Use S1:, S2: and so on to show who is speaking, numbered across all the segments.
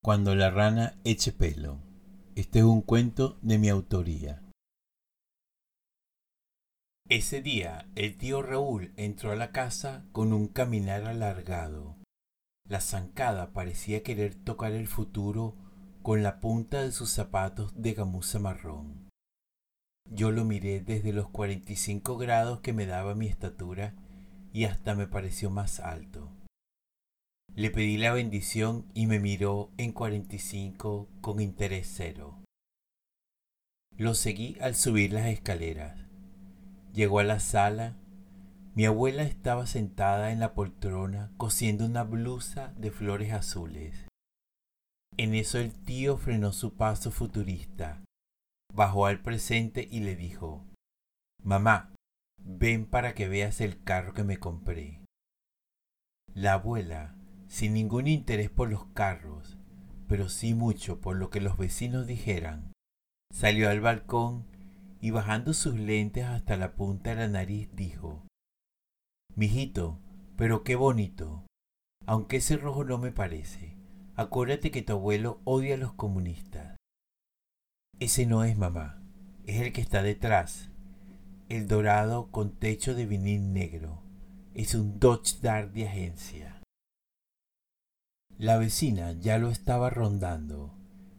S1: Cuando la rana eche pelo. Este es un cuento de mi autoría. Ese día el tío Raúl entró a la casa con un caminar alargado. La zancada parecía querer tocar el futuro con la punta de sus zapatos de gamuza marrón. Yo lo miré desde los 45 grados que me daba mi estatura y hasta me pareció más alto. Le pedí la bendición y me miró en 45 con interés cero. Lo seguí al subir las escaleras. Llegó a la sala. Mi abuela estaba sentada en la poltrona cosiendo una blusa de flores azules. En eso el tío frenó su paso futurista, bajó al presente y le dijo, Mamá, ven para que veas el carro que me compré. La abuela sin ningún interés por los carros, pero sí mucho por lo que los vecinos dijeran. Salió al balcón y bajando sus lentes hasta la punta de la nariz dijo, Mijito, pero qué bonito. Aunque ese rojo no me parece. Acuérdate que tu abuelo odia a los comunistas. Ese no es mamá, es el que está detrás. El dorado con techo de vinil negro. Es un Dodge Dart de agencia. La vecina ya lo estaba rondando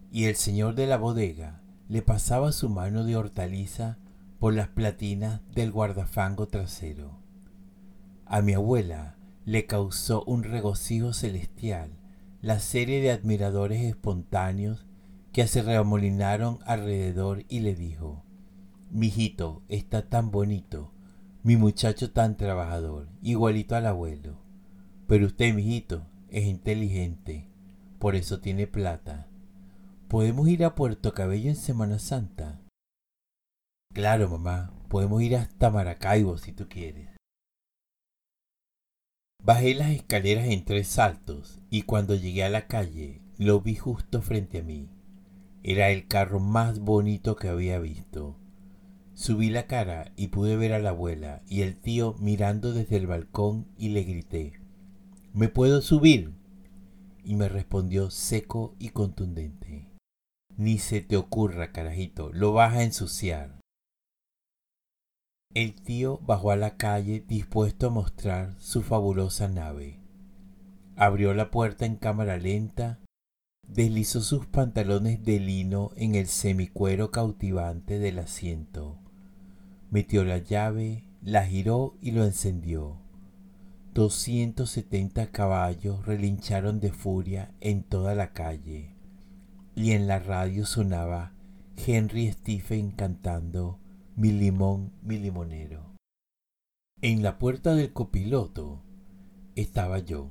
S1: y el señor de la bodega le pasaba su mano de hortaliza por las platinas del guardafango trasero. A mi abuela le causó un regocijo celestial la serie de admiradores espontáneos que se remolinaron alrededor y le dijo, Mijito está tan bonito, mi muchacho tan trabajador, igualito al abuelo. Pero usted, mijito, es inteligente, por eso tiene plata. ¿Podemos ir a Puerto Cabello en Semana Santa? Claro, mamá, podemos ir hasta Maracaibo si tú quieres. Bajé las escaleras en tres saltos y cuando llegué a la calle lo vi justo frente a mí. Era el carro más bonito que había visto. Subí la cara y pude ver a la abuela y el tío mirando desde el balcón y le grité. ¿Me puedo subir? Y me respondió seco y contundente. Ni se te ocurra, carajito, lo vas a ensuciar. El tío bajó a la calle dispuesto a mostrar su fabulosa nave. Abrió la puerta en cámara lenta, deslizó sus pantalones de lino en el semicuero cautivante del asiento, metió la llave, la giró y lo encendió 270 caballos relincharon de furia en toda la calle y en la radio sonaba Henry Stephen cantando Mi limón, mi limonero. En la puerta del copiloto estaba yo,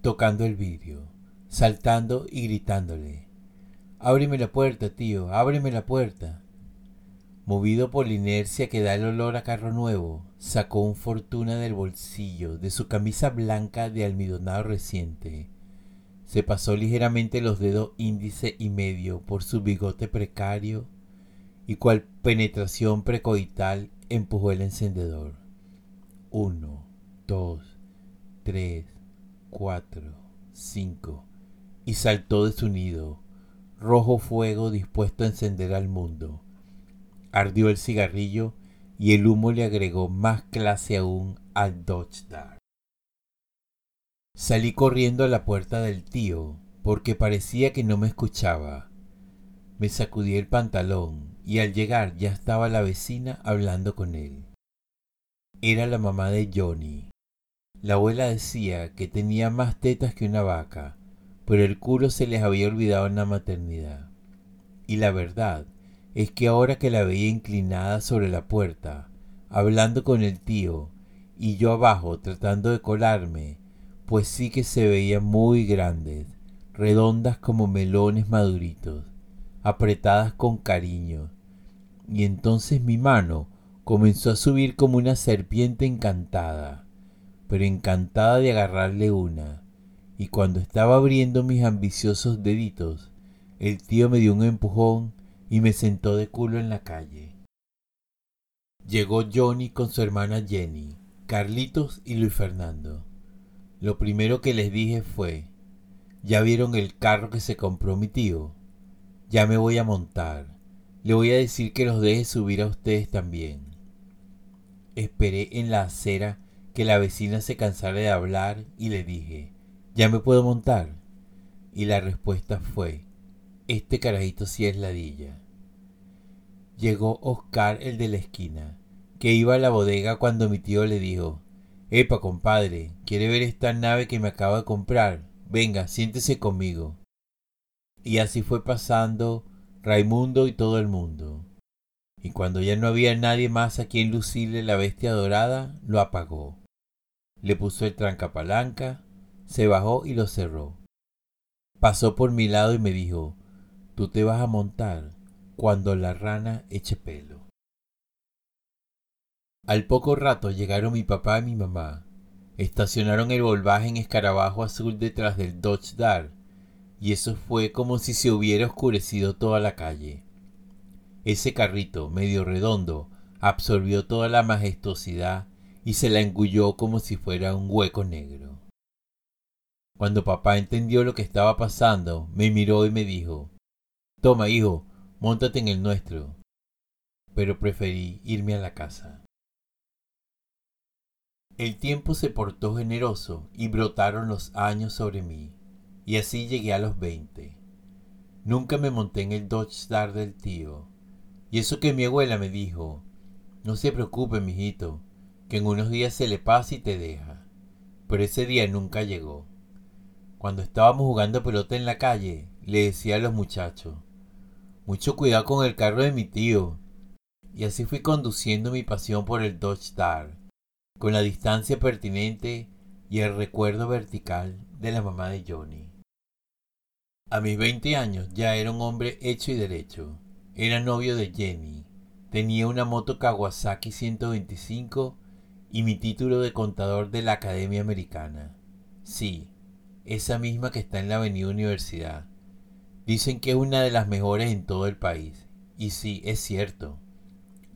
S1: tocando el vidrio, saltando y gritándole Ábreme la puerta, tío, ábreme la puerta. Movido por la inercia que da el olor a carro nuevo, sacó un fortuna del bolsillo de su camisa blanca de almidonado reciente. Se pasó ligeramente los dedos índice y medio por su bigote precario y cual penetración precoital empujó el encendedor. Uno, dos, tres, cuatro, cinco. Y saltó de su nido, rojo fuego dispuesto a encender al mundo Ardió el cigarrillo y el humo le agregó más clase aún al Dodge Dart. Salí corriendo a la puerta del tío porque parecía que no me escuchaba. Me sacudí el pantalón y al llegar ya estaba la vecina hablando con él. Era la mamá de Johnny. La abuela decía que tenía más tetas que una vaca, pero el culo se les había olvidado en la maternidad. Y la verdad es que ahora que la veía inclinada sobre la puerta, hablando con el tío, y yo abajo tratando de colarme, pues sí que se veían muy grandes, redondas como melones maduritos, apretadas con cariño. Y entonces mi mano comenzó a subir como una serpiente encantada, pero encantada de agarrarle una. Y cuando estaba abriendo mis ambiciosos deditos, el tío me dio un empujón y me sentó de culo en la calle. Llegó Johnny con su hermana Jenny, Carlitos y Luis Fernando. Lo primero que les dije fue, ¿Ya vieron el carro que se compró mi tío? Ya me voy a montar. Le voy a decir que los deje subir a ustedes también. Esperé en la acera que la vecina se cansara de hablar y le dije, ¿ya me puedo montar? Y la respuesta fue, este carajito sí es ladilla. Llegó Oscar el de la esquina, que iba a la bodega cuando mi tío le dijo, Epa, compadre, ¿quiere ver esta nave que me acabo de comprar? Venga, siéntese conmigo. Y así fue pasando Raimundo y todo el mundo. Y cuando ya no había nadie más a quien lucirle la bestia dorada, lo apagó. Le puso el trancapalanca, se bajó y lo cerró. Pasó por mi lado y me dijo, tú te vas a montar cuando la rana eche pelo. Al poco rato llegaron mi papá y mi mamá. Estacionaron el volvaje en escarabajo azul detrás del Dodge Dart, y eso fue como si se hubiera oscurecido toda la calle. Ese carrito, medio redondo, absorbió toda la majestuosidad y se la engulló como si fuera un hueco negro. Cuando papá entendió lo que estaba pasando, me miró y me dijo, Toma, hijo, montate en el nuestro. Pero preferí irme a la casa. El tiempo se portó generoso y brotaron los años sobre mí, y así llegué a los veinte. Nunca me monté en el Dodge Star del tío, y eso que mi abuela me dijo, no se preocupe, mijito, que en unos días se le pasa y te deja. Pero ese día nunca llegó. Cuando estábamos jugando pelota en la calle, le decía a los muchachos, mucho cuidado con el carro de mi tío. Y así fui conduciendo mi pasión por el Dodge Star con la distancia pertinente y el recuerdo vertical de la mamá de Johnny. A mis 20 años ya era un hombre hecho y derecho. Era novio de Jenny. Tenía una moto Kawasaki 125 y mi título de contador de la Academia Americana. Sí, esa misma que está en la Avenida Universidad. Dicen que es una de las mejores en todo el país. Y sí, es cierto.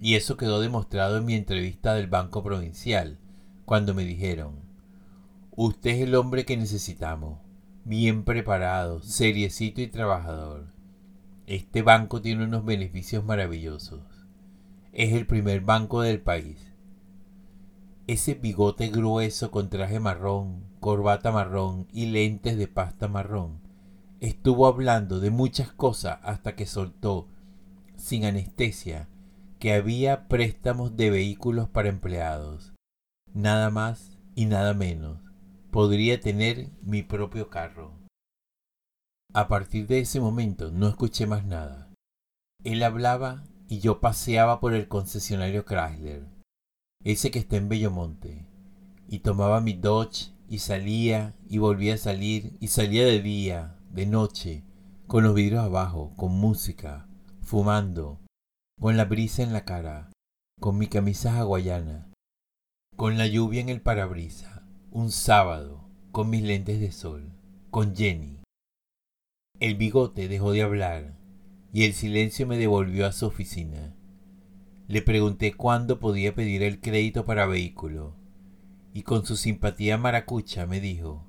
S1: Y eso quedó demostrado en mi entrevista del Banco Provincial, cuando me dijeron, usted es el hombre que necesitamos, bien preparado, seriecito y trabajador. Este banco tiene unos beneficios maravillosos. Es el primer banco del país. Ese bigote grueso con traje marrón, corbata marrón y lentes de pasta marrón estuvo hablando de muchas cosas hasta que soltó, sin anestesia, que había préstamos de vehículos para empleados. Nada más y nada menos. Podría tener mi propio carro. A partir de ese momento no escuché más nada. Él hablaba y yo paseaba por el concesionario Chrysler, ese que está en Bellomonte, y tomaba mi Dodge y salía y volvía a salir y salía de día, de noche, con los vidrios abajo, con música, fumando, con la brisa en la cara, con mi camisa hawaiana, con la lluvia en el parabrisa, un sábado, con mis lentes de sol, con Jenny. El bigote dejó de hablar y el silencio me devolvió a su oficina. Le pregunté cuándo podía pedir el crédito para vehículo y con su simpatía maracucha me dijo,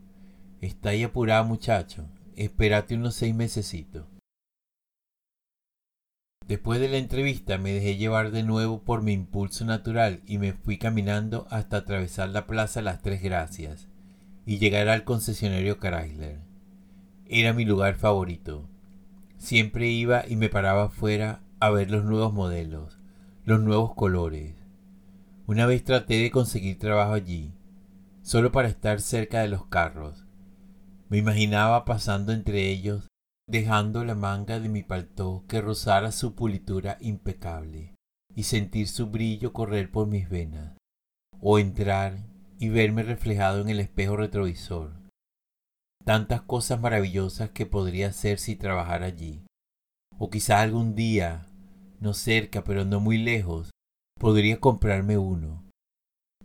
S1: está ahí apurado muchacho, espérate unos seis mesecitos. Después de la entrevista me dejé llevar de nuevo por mi impulso natural y me fui caminando hasta atravesar la plaza Las Tres Gracias y llegar al concesionario Chrysler. Era mi lugar favorito. Siempre iba y me paraba afuera a ver los nuevos modelos, los nuevos colores. Una vez traté de conseguir trabajo allí, solo para estar cerca de los carros. Me imaginaba pasando entre ellos dejando la manga de mi paltó que rozara su pulitura impecable y sentir su brillo correr por mis venas, o entrar y verme reflejado en el espejo retrovisor. Tantas cosas maravillosas que podría hacer si trabajara allí. O quizá algún día, no cerca pero no muy lejos, podría comprarme uno.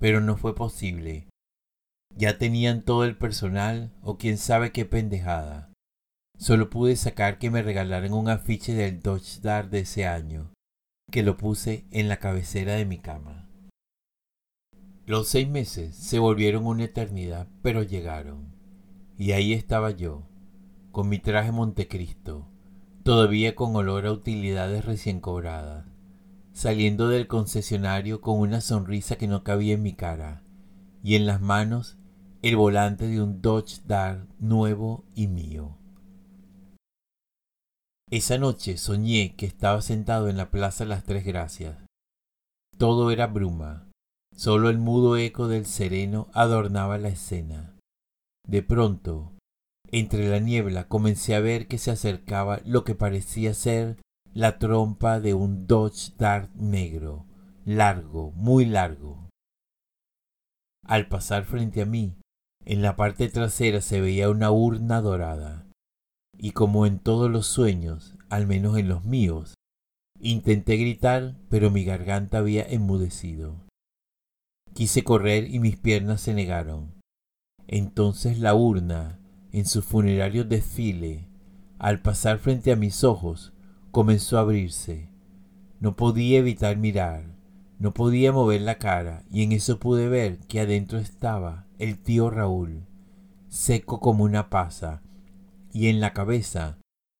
S1: Pero no fue posible. Ya tenían todo el personal o quién sabe qué pendejada. Solo pude sacar que me regalaran un afiche del Dodge Dart de ese año, que lo puse en la cabecera de mi cama. Los seis meses se volvieron una eternidad, pero llegaron. Y ahí estaba yo, con mi traje Montecristo, todavía con olor a utilidades recién cobradas, saliendo del concesionario con una sonrisa que no cabía en mi cara, y en las manos el volante de un Dodge Dart nuevo y mío. Esa noche soñé que estaba sentado en la Plaza Las Tres Gracias. Todo era bruma, solo el mudo eco del sereno adornaba la escena. De pronto, entre la niebla comencé a ver que se acercaba lo que parecía ser la trompa de un Dodge Dart negro, largo, muy largo. Al pasar frente a mí, en la parte trasera se veía una urna dorada, y como en todos los sueños, al menos en los míos, intenté gritar, pero mi garganta había enmudecido. Quise correr y mis piernas se negaron. Entonces la urna, en su funerario desfile, al pasar frente a mis ojos, comenzó a abrirse. No podía evitar mirar, no podía mover la cara, y en eso pude ver que adentro estaba el tío Raúl, seco como una pasa, y en la cabeza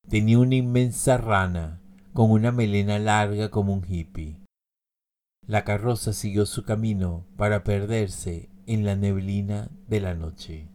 S1: tenía una inmensa rana con una melena larga como un hippie. La carroza siguió su camino para perderse en la neblina de la noche.